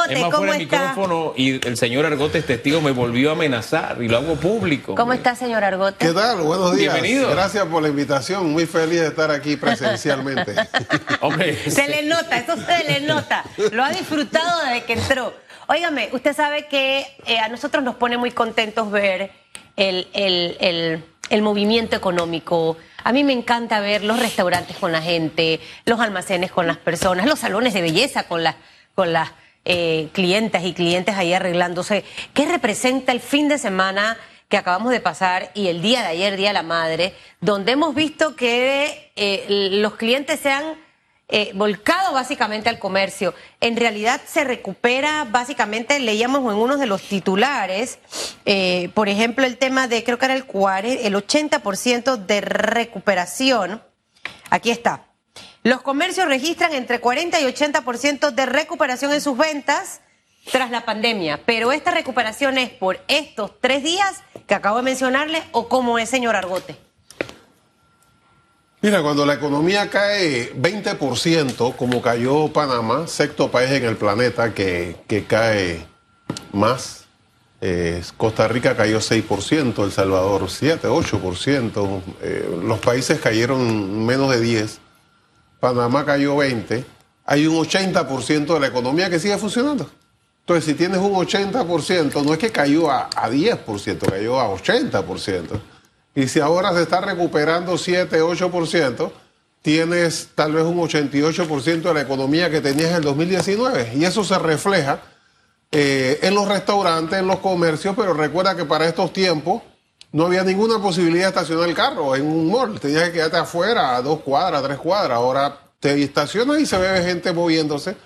Argote, Es más, ¿cómo fuera el está? micrófono y el señor Argote, testigo, me volvió a amenazar y lo hago público. ¿Cómo está, señor Argote? ¿Qué tal? Buenos días. Bienvenido. Gracias por la invitación. Muy feliz de estar aquí presencialmente. Hombre, Se le nota, eso se le nota. Lo ha disfrutado desde que entró. Óigame, usted sabe que eh, a nosotros nos pone muy contentos ver el, el- el- el movimiento económico. A mí me encanta ver los restaurantes con la gente, los almacenes con las personas, los salones de belleza con las, con las eh, clientas y clientes ahí arreglándose. ¿Qué representa el fin de semana que acabamos de pasar y el día de ayer, Día de la Madre, donde hemos visto que eh, los clientes se han eh, volcado básicamente al comercio. En realidad se recupera, básicamente leíamos en uno de los titulares, eh, por ejemplo, el tema de, creo que era el, 40, el 80% de recuperación. Aquí está. Los comercios registran entre 40 y 80% de recuperación en sus ventas tras la pandemia, pero esta recuperación es por estos tres días que acabo de mencionarle o cómo es, señor Argote. Mira, cuando la economía cae 20%, como cayó Panamá, sexto país en el planeta que, que cae más, eh, Costa Rica cayó 6%, El Salvador 7, 8%, eh, los países cayeron menos de 10, Panamá cayó 20, hay un 80% de la economía que sigue funcionando. Entonces, si tienes un 80%, no es que cayó a, a 10%, cayó a 80%. Y si ahora se está recuperando 7, 8%, tienes tal vez un 88% de la economía que tenías en el 2019. Y eso se refleja eh, en los restaurantes, en los comercios, pero recuerda que para estos tiempos no había ninguna posibilidad de estacionar el carro en un mall. Tenías que quedarte afuera, a dos cuadras, tres cuadras. Ahora te estacionas y se ve gente moviéndose.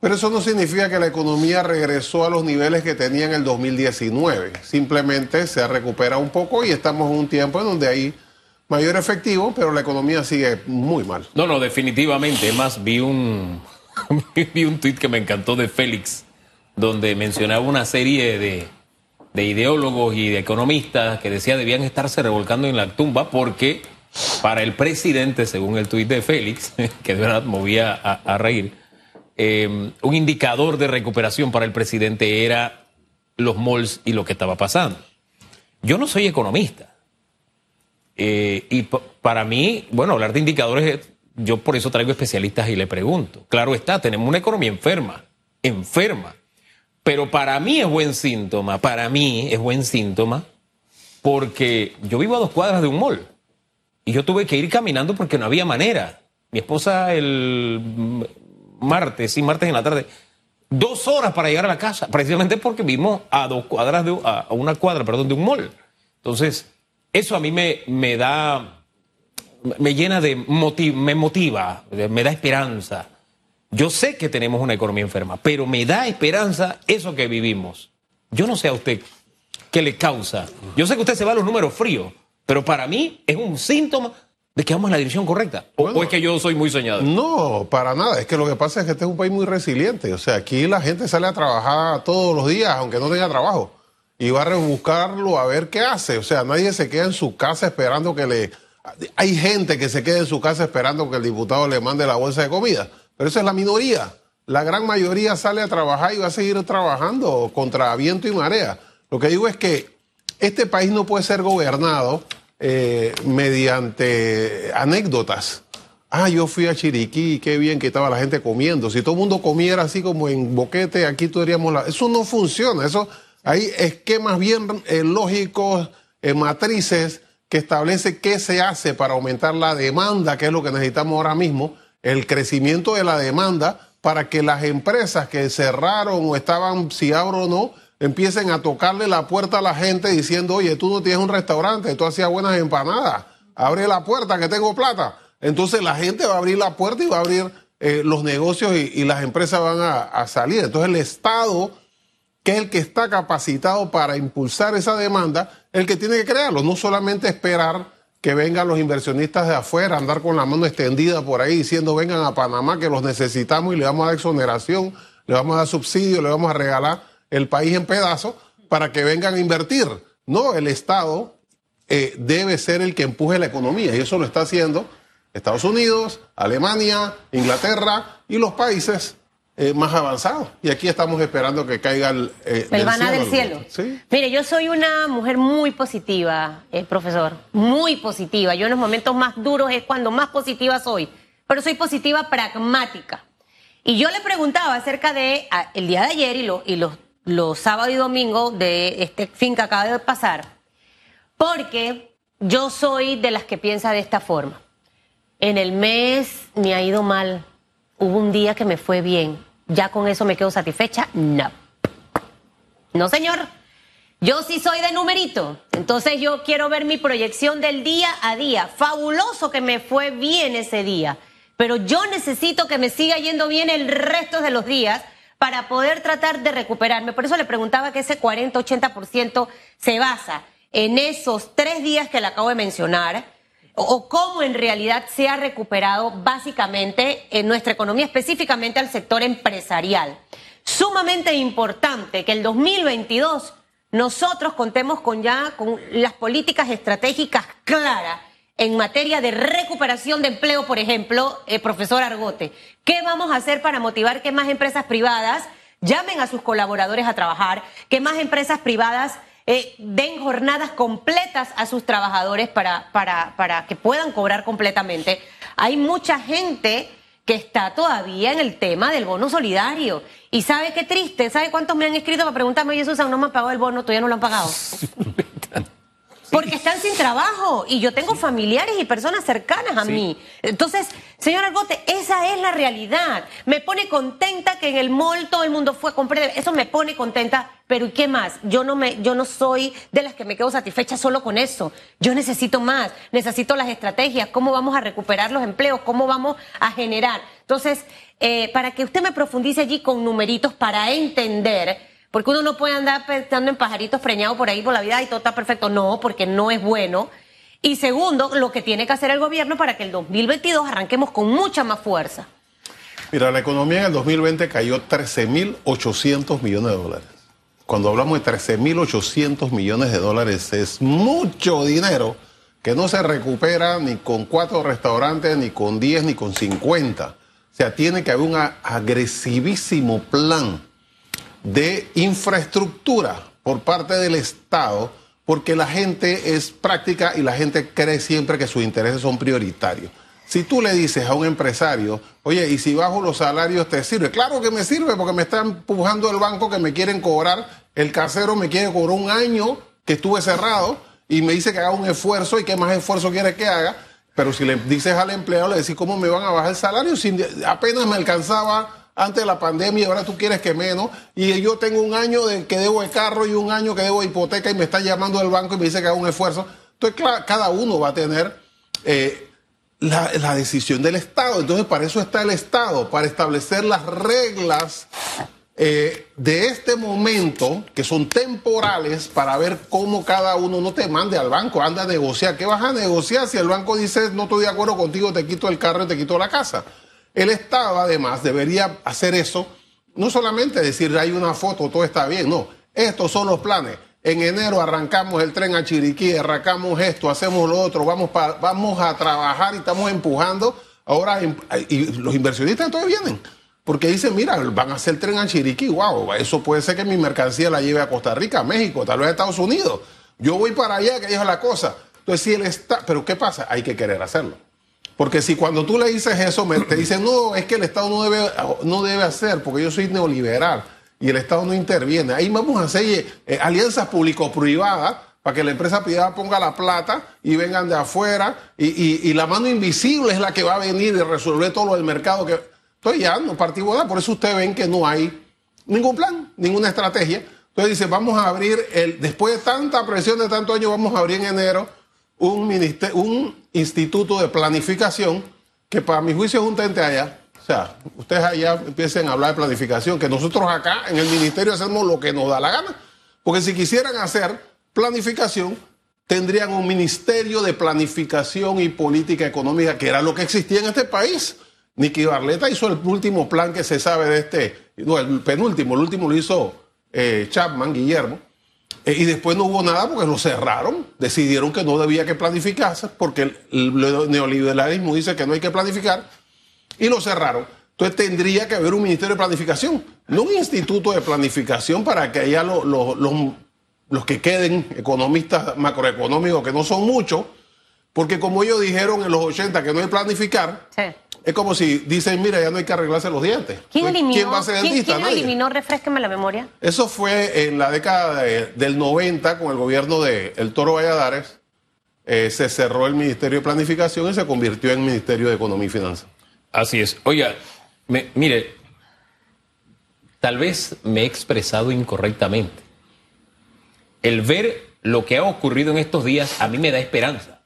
Pero eso no significa que la economía regresó a los niveles que tenía en el 2019. Simplemente se recupera un poco y estamos en un tiempo en donde hay mayor efectivo, pero la economía sigue muy mal. no, no, definitivamente. Más, vi un, vi un tuit que me encantó de Félix, donde mencionaba una serie de, de ideólogos y de economistas que decía debían estarse revolcando en la tumba porque para el presidente, según el tuit de Félix, que de verdad movía a, reír, eh, un indicador de recuperación para el presidente era los malls y lo que estaba pasando. Yo no soy economista. Eh, y pa- para mí, bueno, hablar de indicadores, es- yo por eso traigo especialistas y le pregunto. Claro está, tenemos una economía enferma, enferma. Pero para mí es buen síntoma, para mí es buen síntoma, porque yo vivo a dos cuadras de un mall. Y yo tuve que ir caminando porque no había manera. Mi esposa el martes, sí, martes en la tarde, dos horas para llegar a la casa, precisamente porque vivimos a dos cuadras de a una cuadra, perdón, de un mall. Entonces, eso a mí me, me da, me llena de moti- me motiva, me da esperanza. Yo sé que tenemos una economía enferma, pero me da esperanza eso que vivimos. Yo no sé a usted qué le causa. Yo sé que usted se va a los números fríos, pero para mí es un síntoma de que vamos en la dirección correcta. O- Bueno. o es que yo soy muy soñador. No, para nada. Es que lo que pasa es que este es un país muy resiliente. O sea, aquí la gente sale a trabajar todos los días, aunque no tenga trabajo. Y va a rebuscarlo a ver qué hace. O sea, nadie se queda en su casa esperando que le... Hay gente que se queda en su casa esperando que el diputado le mande la bolsa de comida. Pero esa es la minoría. La gran mayoría sale a trabajar y va a seguir trabajando contra viento y marea. Lo que digo es que este país no puede ser gobernado eh, mediante anécdotas. Ah, yo fui a Chiriquí, qué bien que estaba la gente comiendo. Si todo el mundo comiera así como en boquete, aquí tendríamos la... Eso no funciona. Eso hay esquemas bien eh, lógicos, eh, matrices que establece qué se hace para aumentar la demanda, que es lo que necesitamos ahora mismo, el crecimiento de la demanda para que las empresas que cerraron o estaban si abro o no, empiecen a tocarle la puerta a la gente diciendo, oye, tú no tienes un restaurante, tú hacías buenas empanadas, abre la puerta que tengo plata. Entonces la gente va a abrir la puerta y va a abrir eh, los negocios y, las empresas van a, a salir. Entonces el Estado, que es el que está capacitado para impulsar esa demanda, el que tiene que crearlo, no solamente esperar que vengan los inversionistas de afuera, andar con la mano extendida por ahí diciendo vengan a Panamá que los necesitamos y le vamos a dar exoneración, le vamos a dar subsidio, le vamos a regalar el país en pedazos para que vengan a invertir. No, el Estado eh, debe ser el que empuje la economía y eso lo está haciendo Estados Unidos, Alemania, Inglaterra y los países eh, más avanzado. Y aquí estamos esperando que caiga el, eh, el maná del cielo. ¿Sí? Mire, yo soy una mujer muy positiva, eh, profesor, muy positiva. Yo en los momentos más duros es cuando más positiva soy, pero soy positiva pragmática. Y yo le preguntaba acerca de el día de ayer y, lo, y los, los sábados y domingos de este fin que acaba de pasar, porque yo soy de las que piensa de esta forma. En el mes me ha ido mal hubo un día que me fue bien, ¿ya con eso me quedo satisfecha? No. No, señor. Yo sí soy de numerito. Entonces yo quiero ver mi proyección del día a día. Fabuloso que me fue bien ese día. Pero yo necesito que me siga yendo bien el resto de los días para poder tratar de recuperarme. Por eso le preguntaba que ese 40-80% se basa en esos tres días que le acabo de mencionar o cómo en realidad se ha recuperado básicamente en nuestra economía, específicamente al sector empresarial. Sumamente importante que el 2022 nosotros contemos con ya con las políticas estratégicas claras en materia de recuperación de empleo, por ejemplo, eh, profesor Argote. ¿Qué vamos a hacer para motivar que más empresas privadas llamen a sus colaboradores a trabajar, que más empresas privadas eh, den jornadas completas a sus trabajadores para, para, para que puedan cobrar completamente. Hay mucha gente que está todavía en el tema del bono solidario. Y sabe qué triste, ¿sabe cuántos me han escrito para preguntarme, oye Susan, no me han pagado el bono, todavía no lo han pagado? Porque están sin trabajo y yo tengo familiares y personas cercanas a mí. Entonces, señor Argote, esa es la realidad. Me pone contenta que en el mall todo el mundo fue a comprar. Eso me pone contenta, pero ¿y qué más? Yo no, me, yo no soy de las que me quedo satisfecha solo con eso. Yo necesito más, necesito las estrategias, cómo vamos a recuperar los empleos, cómo vamos a generar. Entonces, eh, para que usted me profundice allí con numeritos para entender porque uno no puede andar pensando en pajaritos preñados por ahí por la vida y todo está perfecto. No, porque no es bueno. Y segundo, lo que tiene que hacer el gobierno para que el 2022 arranquemos con mucha más fuerza. Mira, la economía en el 2020 cayó 13.800 millones de dólares. Cuando hablamos de 13.800 millones de dólares es mucho dinero que no se recupera ni con cuatro restaurantes, ni con 10, ni con 50. O sea, tiene que haber un agresivísimo plan de infraestructura por parte del Estado, porque la gente es práctica y la gente cree siempre que sus intereses son prioritarios. Si tú le dices a un empresario, oye, ¿y si bajo los salarios te sirve? Claro que me sirve porque me está empujando el banco que me quieren cobrar, el casero me quiere cobrar un año que estuve cerrado y me dice que haga un esfuerzo y qué más esfuerzo quiere que haga. Pero si le dices al empleado, le decís, ¿cómo me van a bajar el salario? Si apenas me alcanzaba antes de la pandemia y ahora tú quieres que menos. Y yo tengo un año de que debo de carro y un año que debo de hipoteca y me está llamando el banco y me dice que haga un esfuerzo. Entonces, cada uno va a tener eh, la, decisión del Estado. Entonces, para eso está el Estado, para establecer las reglas eh, de este momento, que son temporales, para ver cómo cada uno no te mande al banco, anda a negociar. ¿Qué vas a negociar si el banco dice no estoy de acuerdo contigo, te quito el carro y te quito la casa? El Estado, además, debería hacer eso, no solamente decir hay una foto, todo está bien, no, estos son los planes. En enero arrancamos el tren a Chiriquí, arrancamos esto, hacemos lo otro, vamos, a trabajar y estamos empujando. Ahora, y los inversionistas todavía vienen, porque dicen, mira, van a hacer tren a Chiriquí, wow, eso puede ser que mi mercancía la lleve a Costa Rica, a México, tal vez a Estados Unidos. Yo voy para allá, que es la cosa. Entonces, si él está, pero ¿qué pasa? Hay que querer hacerlo. Porque si cuando tú le dices eso, te dicen, no, es que el Estado no debe, no debe hacer, porque yo soy neoliberal y el Estado no interviene. Ahí vamos a hacer eh, alianzas público-privadas para que la empresa privada ponga la plata y vengan de afuera y, la mano invisible es la que va a venir y resolver todo lo del mercado. que Estoy ya, no partimos por eso ustedes ven que no hay ningún plan, ninguna estrategia. Entonces dice, vamos a abrir, el, después de tanta presión de tantos años, vamos a abrir en enero un, un instituto de planificación que para mi juicio es un tente allá. O sea, ustedes allá empiecen a hablar de planificación, que nosotros acá en el ministerio hacemos lo que nos da la gana. Porque si quisieran hacer planificación, tendrían un ministerio de planificación y política económica, que era lo que existía en este país. Nicky Barleta hizo el último plan que se sabe de este, no, el penúltimo, el último lo hizo eh, Chapman, Guillermo, y después no hubo nada porque lo cerraron. Decidieron que no debía que planificarse porque el, neoliberalismo dice que no hay que planificar y lo cerraron. Entonces tendría que haber un ministerio de planificación, no un instituto de planificación para que haya lo- lo- los, los que queden economistas macroeconómicos, que no son muchos, porque como ellos dijeron en los 80 que no hay planificar, Sí. Es como si dicen, mira, ya no hay que arreglarse los dientes. ¿Quién eliminó? ¿Quién va a ser ¿quién, eliminó? Refresqueme la memoria. Eso fue en la década de- del 90 con el gobierno de El Toro Valladares. eh, se cerró el Ministerio de Planificación y se convirtió en Ministerio de Economía y Finanzas. Así es. Oiga, me- mire, tal vez me he expresado incorrectamente. El ver lo que ha ocurrido en estos días a mí me da esperanza.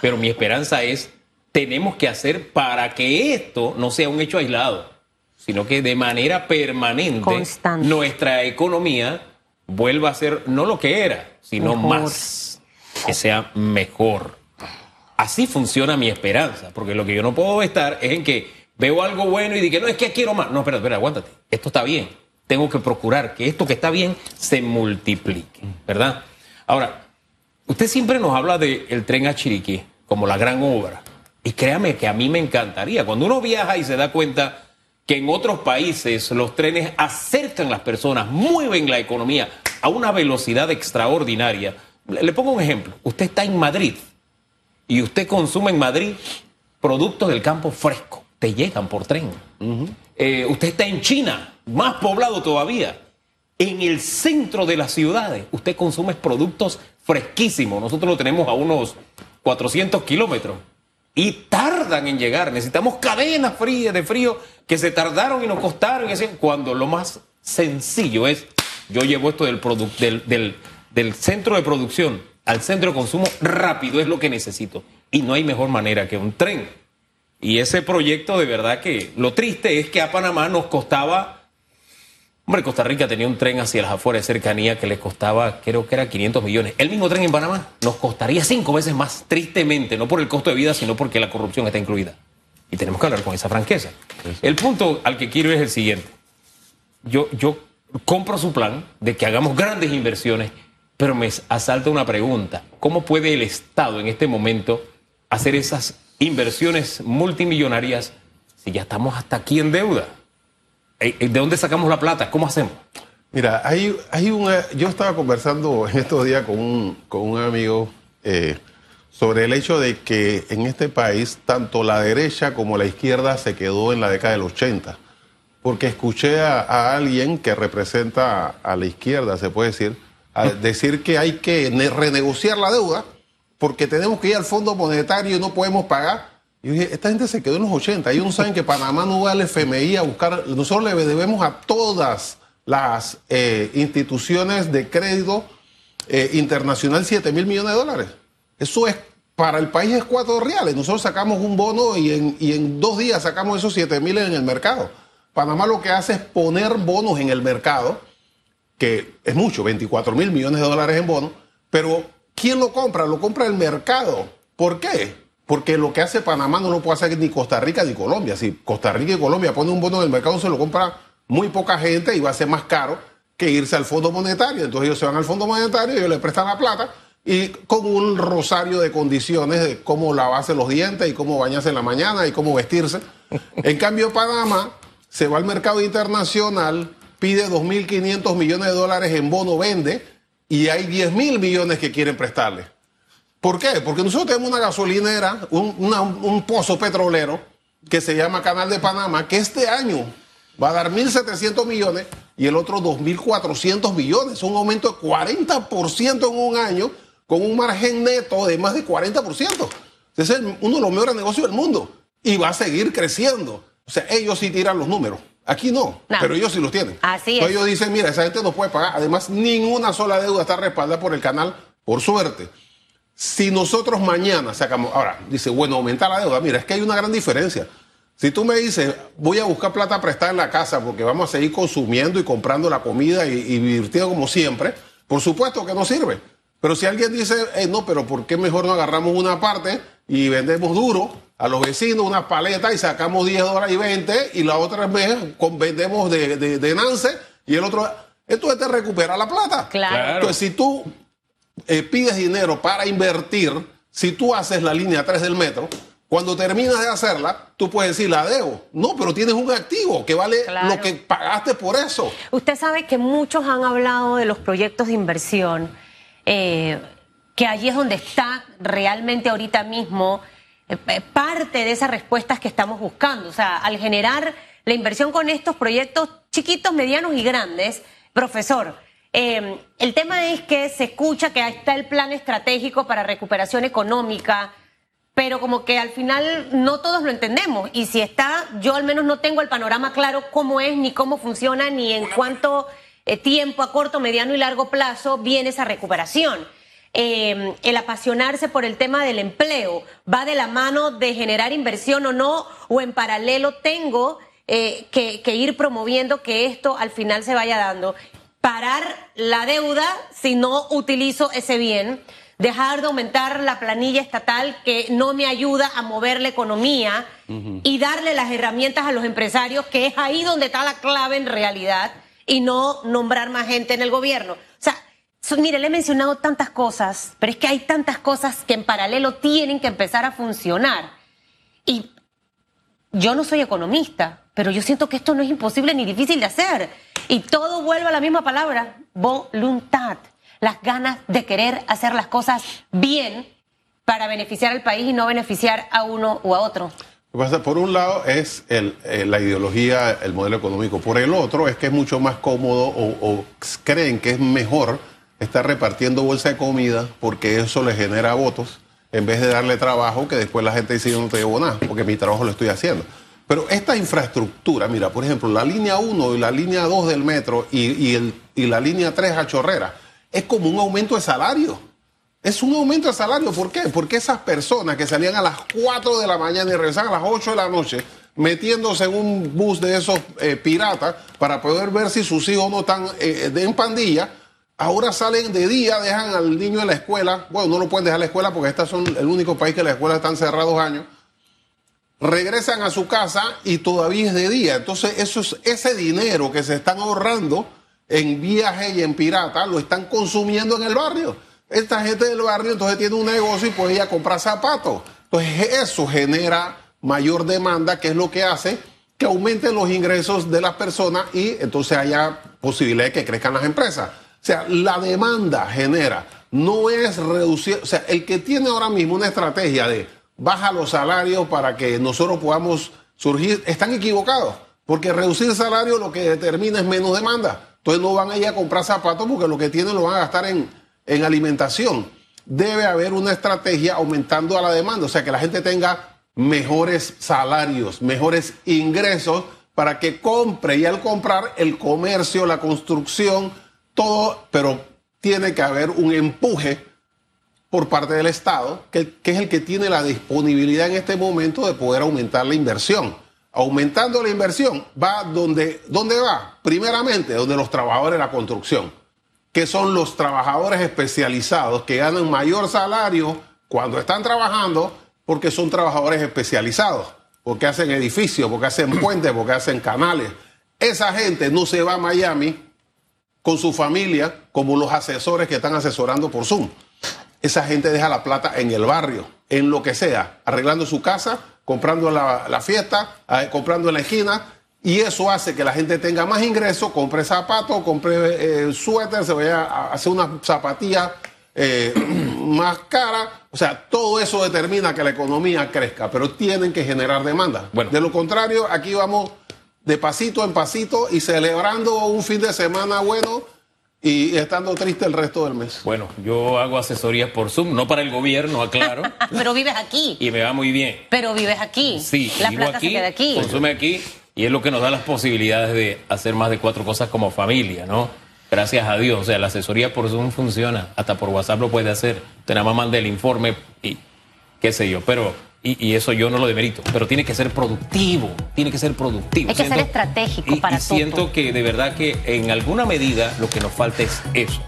Pero mi esperanza es, tenemos que hacer para que esto no sea un hecho aislado, sino que de manera permanente Constante. nuestra economía vuelva a ser no lo que era, sino Mejor. más, que sea mejor. Así funciona mi esperanza, porque lo que yo no puedo estar es en que veo algo bueno y digo, no, es que quiero más. No, espera, espera, aguántate. Esto está bien. Tengo que procurar que esto que está bien se multiplique, ¿verdad? Ahora, usted siempre nos habla del tren a Chiriquí como la gran obra. Y créame que a mí me encantaría. Cuando uno viaja y se da cuenta que en otros países los trenes acercan las personas, mueven la economía a una velocidad extraordinaria. Le pongo un ejemplo. Usted está en Madrid y usted consume en Madrid productos del campo fresco, te llegan por tren. Eh, usted está en China, más poblado todavía. En el centro de las ciudades, usted consume productos fresquísimos. Nosotros lo tenemos a unos 400 kilómetros y tardan en llegar. Necesitamos cadenas frías de frío que se tardaron y nos costaron. Cuando lo más sencillo es, yo llevo esto del- del centro de producción al centro de consumo rápido, es lo que necesito. Y no hay mejor manera que un tren. Y ese proyecto de verdad que lo triste es que a Panamá nos costaba... Hombre, Costa Rica tenía un tren hacia las afueras de cercanía que les costaba, creo que era 500 millones. El mismo tren en Panamá nos costaría cinco veces más, tristemente, no por el costo de vida, sino porque la corrupción está incluida. Y tenemos que hablar con esa franqueza. El punto al que quiero es el siguiente. Yo, yo compro su plan de que hagamos grandes inversiones, pero me asalta una pregunta. ¿Cómo puede el Estado en este momento hacer esas inversiones multimillonarias si ya estamos hasta aquí en deuda? Eh, eh, ¿De dónde sacamos la plata? ¿Cómo hacemos? Mira, hay, hay una. Yo estaba conversando en estos días con un, con un amigo eh, sobre el hecho de que en este país tanto la derecha como la izquierda se quedó en la década del 80. Porque escuché a, alguien que representa a, la izquierda, se puede decir, decir que hay que ne- renegociar la deuda porque tenemos que ir al Fondo Monetario y no podemos pagar. Yo dije, esta gente se quedó en los 80. Ellos no saben que Panamá no va al FMI a buscar. Nosotros le debemos a todas las eh, instituciones de crédito eh, internacional 7 mil millones de dólares. Eso es, para el país es cuatro reales. Nosotros sacamos un bono y en, y en dos días sacamos esos 7 mil en el mercado. Panamá lo que hace es poner bonos en el mercado, que es mucho, 24 mil millones de dólares en bonos, pero ¿quién lo compra? Lo compra el mercado. ¿Por qué? Porque lo que hace Panamá no lo puede hacer ni Costa Rica ni Colombia. Si Costa Rica y Colombia ponen un bono en el mercado, se lo compra muy poca gente y va a ser más caro que irse al Fondo Monetario. Entonces ellos se van al Fondo Monetario, ellos le prestan la plata y con un rosario de condiciones de cómo lavarse los dientes y cómo bañarse en la mañana y cómo vestirse. En cambio, Panamá se va al mercado internacional, pide 2.500 millones de dólares en bono, vende y hay 10.000 millones que quieren prestarle. ¿Por qué? Porque nosotros tenemos una gasolinera, un, una- un pozo petrolero que se llama Canal de Panamá, que este año va a dar 1.700 millones y el otro 2.400 millones. Un aumento de 40% en un año con un margen neto de más de 40%. Ese es el- uno de los mejores negocios del mundo y va a seguir creciendo. O sea, ellos sí tiran los números. Aquí no, No. pero ellos sí los tienen. Así Entonces es. ellos dicen, mira, esa gente no puede pagar. Además, ninguna sola deuda está respaldada por el canal, por suerte. Si nosotros mañana sacamos, ahora, dice, bueno, aumenta la deuda. Mira, es que hay una gran diferencia. Si tú me dices, voy a buscar plata prestada en la casa porque vamos a seguir consumiendo y comprando la comida y, y divirtiendo como siempre, por supuesto que no sirve. Pero si alguien dice, "Eh, no, pero ¿por qué mejor no agarramos una parte y vendemos duro a los vecinos una paleta y sacamos 10 dólares y 20 y la otra vez vendemos de, de, de Nance y el otro... Entonces te recupera la plata. Claro. Claro. Entonces, si tú eh, pides dinero para invertir, si tú haces la línea 3 del metro, Cuando terminas de hacerla, tú puedes decir, la debo. No, pero tienes un activo que vale Claro. lo que pagaste por eso. Usted sabe que muchos han hablado de los proyectos de inversión, eh, que allí es donde está realmente ahorita mismo eh, eh, parte de esas respuestas que estamos buscando. O sea, al generar la inversión con estos proyectos chiquitos, medianos y grandes, profesor, eh, el tema es que se escucha que ahí está el plan estratégico para recuperación económica, pero como que al final no todos lo entendemos. Y si está, yo al menos no tengo el panorama claro cómo es, ni cómo funciona, ni en cuánto eh, tiempo a corto, mediano y largo plazo viene esa recuperación. Eh, el apasionarse por el tema del empleo va de la mano de generar inversión o no, o en paralelo tengo eh, que ir promoviendo que esto al final se vaya dando. Parar la deuda si no utilizo ese bien dejar de aumentar la planilla estatal que no me ayuda a mover la economía y darle las herramientas a los empresarios, que es ahí donde está la clave en realidad, y no nombrar más gente en el gobierno. O sea, so- mire, le he mencionado tantas cosas, pero es que hay tantas cosas que en paralelo tienen que empezar a funcionar. Y yo no soy economista, pero yo siento que esto no es imposible ni difícil de hacer. Y todo vuelve a la misma palabra, voluntad. Las ganas de querer hacer las cosas bien para beneficiar al país y no beneficiar a uno u a otro. Por un lado es el, eh, la ideología, el modelo económico. Por el otro es que es mucho más cómodo o, o creen que es mejor estar repartiendo bolsa de comida porque eso le genera votos en vez de darle trabajo que después la gente dice yo no te llevo nada porque mi trabajo lo estoy haciendo. Pero esta infraestructura, mira, por ejemplo, la línea 1 y la línea 2 del metro y, y la línea 3 a Chorrera, es como un aumento de salario. Es un aumento de salario. ¿Por qué? Porque esas personas que salían a las 4 de la mañana y regresaban a las 8 de la noche, metiéndose en un bus de esos eh, piratas para poder ver si sus hijos no están eh, en pandilla, ahora salen de día, dejan al niño en la escuela. Bueno, no lo pueden dejar en la escuela porque estos son el único país que las escuelas están cerradas dos años. Regresan a su casa y todavía es de día. Entonces, ese dinero que se están ahorrando en viaje y en pirata lo están consumiendo en el barrio. Esta gente del barrio entonces tiene un negocio y puede ir a comprar zapatos. Entonces eso genera mayor demanda, que es lo que hace que aumenten los ingresos de las personas y entonces haya posibilidad de que crezcan las empresas. O sea, la demanda genera, no es reducir, o sea, el que tiene ahora mismo una estrategia de baja los salarios para que nosotros podamos surgir, están equivocados, porque reducir salario lo que determina es menos demanda. Entonces no van a ir a comprar zapatos porque lo que tienen lo van a gastar en, en alimentación. Debe haber una estrategia aumentando a la demanda, o sea, que la gente tenga mejores salarios, mejores ingresos para que compre y al comprar el comercio, la construcción, todo, pero tiene que haber un empuje por parte del Estado, que, que es el que tiene la disponibilidad en este momento de poder aumentar la inversión. Aumentando la inversión, va donde, ¿dónde va? Primeramente, donde los trabajadores de la construcción, que son los trabajadores especializados que ganan mayor salario cuando están trabajando porque son trabajadores especializados, porque hacen edificios, porque hacen puentes, porque hacen canales. Esa gente no se va a Miami con su familia como los asesores que están asesorando por Zoom. Esa gente deja la plata en el barrio, en lo que sea, arreglando su casa, comprando la, la fiesta, eh, comprando en la esquina, y eso hace que la gente tenga más ingresos, compre zapatos, compre eh, suéter, se vaya a hacer una zapatilla eh, más cara. O sea, todo eso determina que la economía crezca, pero tienen que generar demanda. Bueno. De lo contrario, aquí vamos de pasito en pasito y celebrando un fin de semana bueno y estando triste el resto del mes. Bueno, yo hago asesorías por Zoom, no para el gobierno, aclaro, Pero vives aquí. y me va muy bien. Pero vives aquí. Sí, La vivo plata aquí, se queda aquí. consume aquí y es lo que nos da las posibilidades de hacer más de cuatro cosas como familia, ¿no? Gracias a Dios, o sea, la asesoría por Zoom funciona, hasta por WhatsApp lo puede hacer. Usted nada más manda el informe y qué sé yo, pero y, y eso yo no lo demerito, pero tiene que ser productivo, tiene que ser productivo. Hay que ser estratégico y- para y siento que de verdad que en alguna medida lo que nos falta es eso.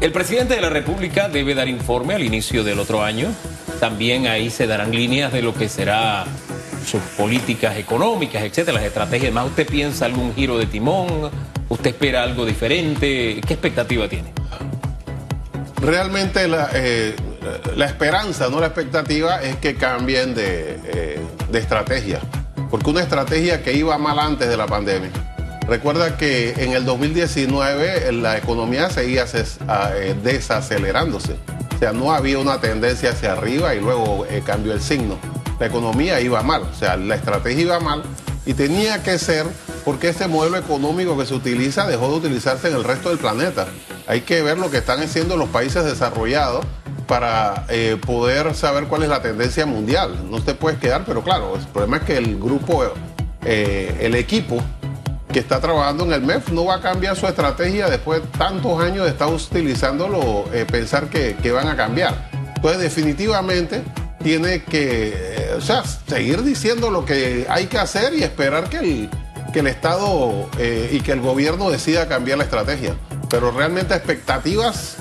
El presidente de la República debe dar informe al inicio del otro año. También ahí se darán líneas de lo que será sus políticas económicas, etcétera, las estrategias. Más usted piensa algún giro de timón, usted espera algo diferente. ¿Qué expectativa tiene? Realmente la, eh, la esperanza, no la expectativa, es que cambien de, eh, de estrategia. Porque una estrategia que iba mal antes de la pandemia. Recuerda que en el 2019 la economía seguía eh, desacelerándose. O sea, no había una tendencia hacia arriba y luego eh, cambió el signo. La economía iba mal, o sea, la estrategia iba mal y tenía que ser porque este modelo económico que se utiliza dejó de utilizarse en el resto del planeta. Hay que ver lo que están haciendo los países desarrollados para eh, poder saber cuál es la tendencia mundial. No te puedes quedar, pero claro, el problema es que el grupo, el equipo que está trabajando en el MEF no va a cambiar su estrategia después de tantos años de estar utilizándolo, eh, pensar que, van a cambiar. Entonces, definitivamente tiene que, eh, o sea, seguir diciendo lo que hay que hacer y esperar que el, que el Estado eh, y que el gobierno decida cambiar la estrategia. Pero realmente expectativas,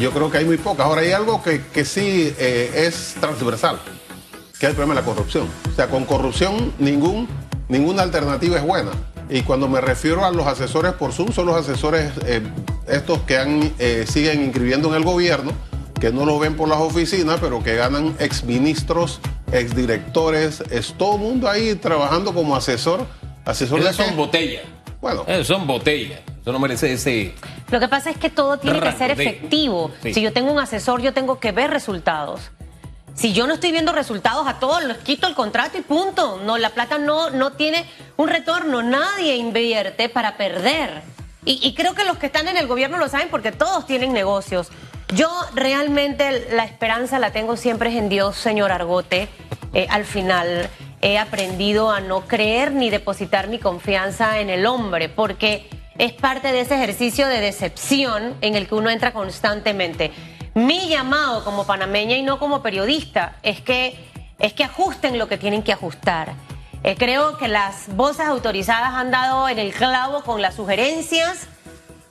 yo creo que hay muy pocas. Ahora, hay algo que, que sí es transversal, que es el problema de la corrupción. O sea, con corrupción ningún, ninguna alternativa es buena. Y cuando me refiero a los asesores por Zoom, son los asesores eh, estos que han, eh, siguen inscribiendo en el gobierno, que no lo ven por las oficinas, pero que ganan exministros, exdirectores, es todo el mundo ahí trabajando como asesor. asesor de son botellas. Bueno. son botellas. Eso no merece ese. Lo que pasa es que todo tiene que ser efectivo. Si yo tengo un asesor, yo tengo que ver resultados. Si yo no estoy viendo resultados a todos, les quito el contrato y punto. No, la plata no, no tiene un retorno. Nadie invierte para perder. Y, creo que los que están en el gobierno lo saben porque todos tienen negocios. Yo realmente la esperanza la tengo siempre en Dios, señor Argote. Eh, al final he aprendido a no creer ni depositar mi confianza en el hombre, porque es parte de ese ejercicio de decepción en el que uno entra constantemente. Mi llamado como panameña y no como periodista es que, es que ajusten lo que tienen que ajustar. Eh, creo que las voces autorizadas han dado en el clavo con las sugerencias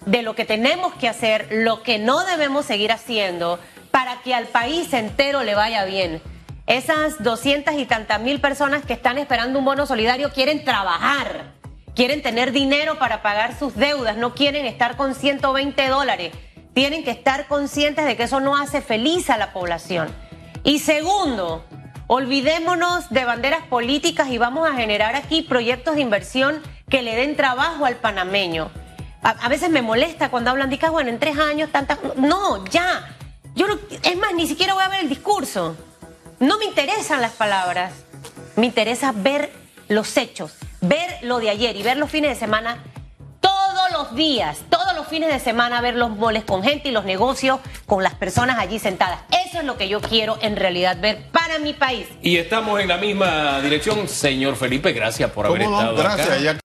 de lo que tenemos que hacer, lo que no debemos seguir haciendo para que al país entero le vaya bien. Esas doscientas y tantas mil personas que están esperando un bono solidario quieren trabajar, quieren tener dinero para pagar sus deudas, no quieren estar con 120 dólares tienen que estar conscientes de que eso no hace feliz a la población. Y segundo, olvidémonos de banderas políticas y vamos a generar aquí proyectos de inversión que le den trabajo al panameño. A, veces me molesta cuando hablan de que, bueno, en tres años, tantas... No, ya. Yo es más, ni siquiera voy a ver el discurso. No me interesan las palabras. Me interesa ver los hechos, ver lo de ayer y ver los fines de semana los días, todos los fines de semana ver los moles con gente y los negocios con las personas allí sentadas. Eso es lo que yo quiero en realidad ver para mi país. Y estamos en la misma dirección, señor Felipe. Gracias por haber estado gracias, acá.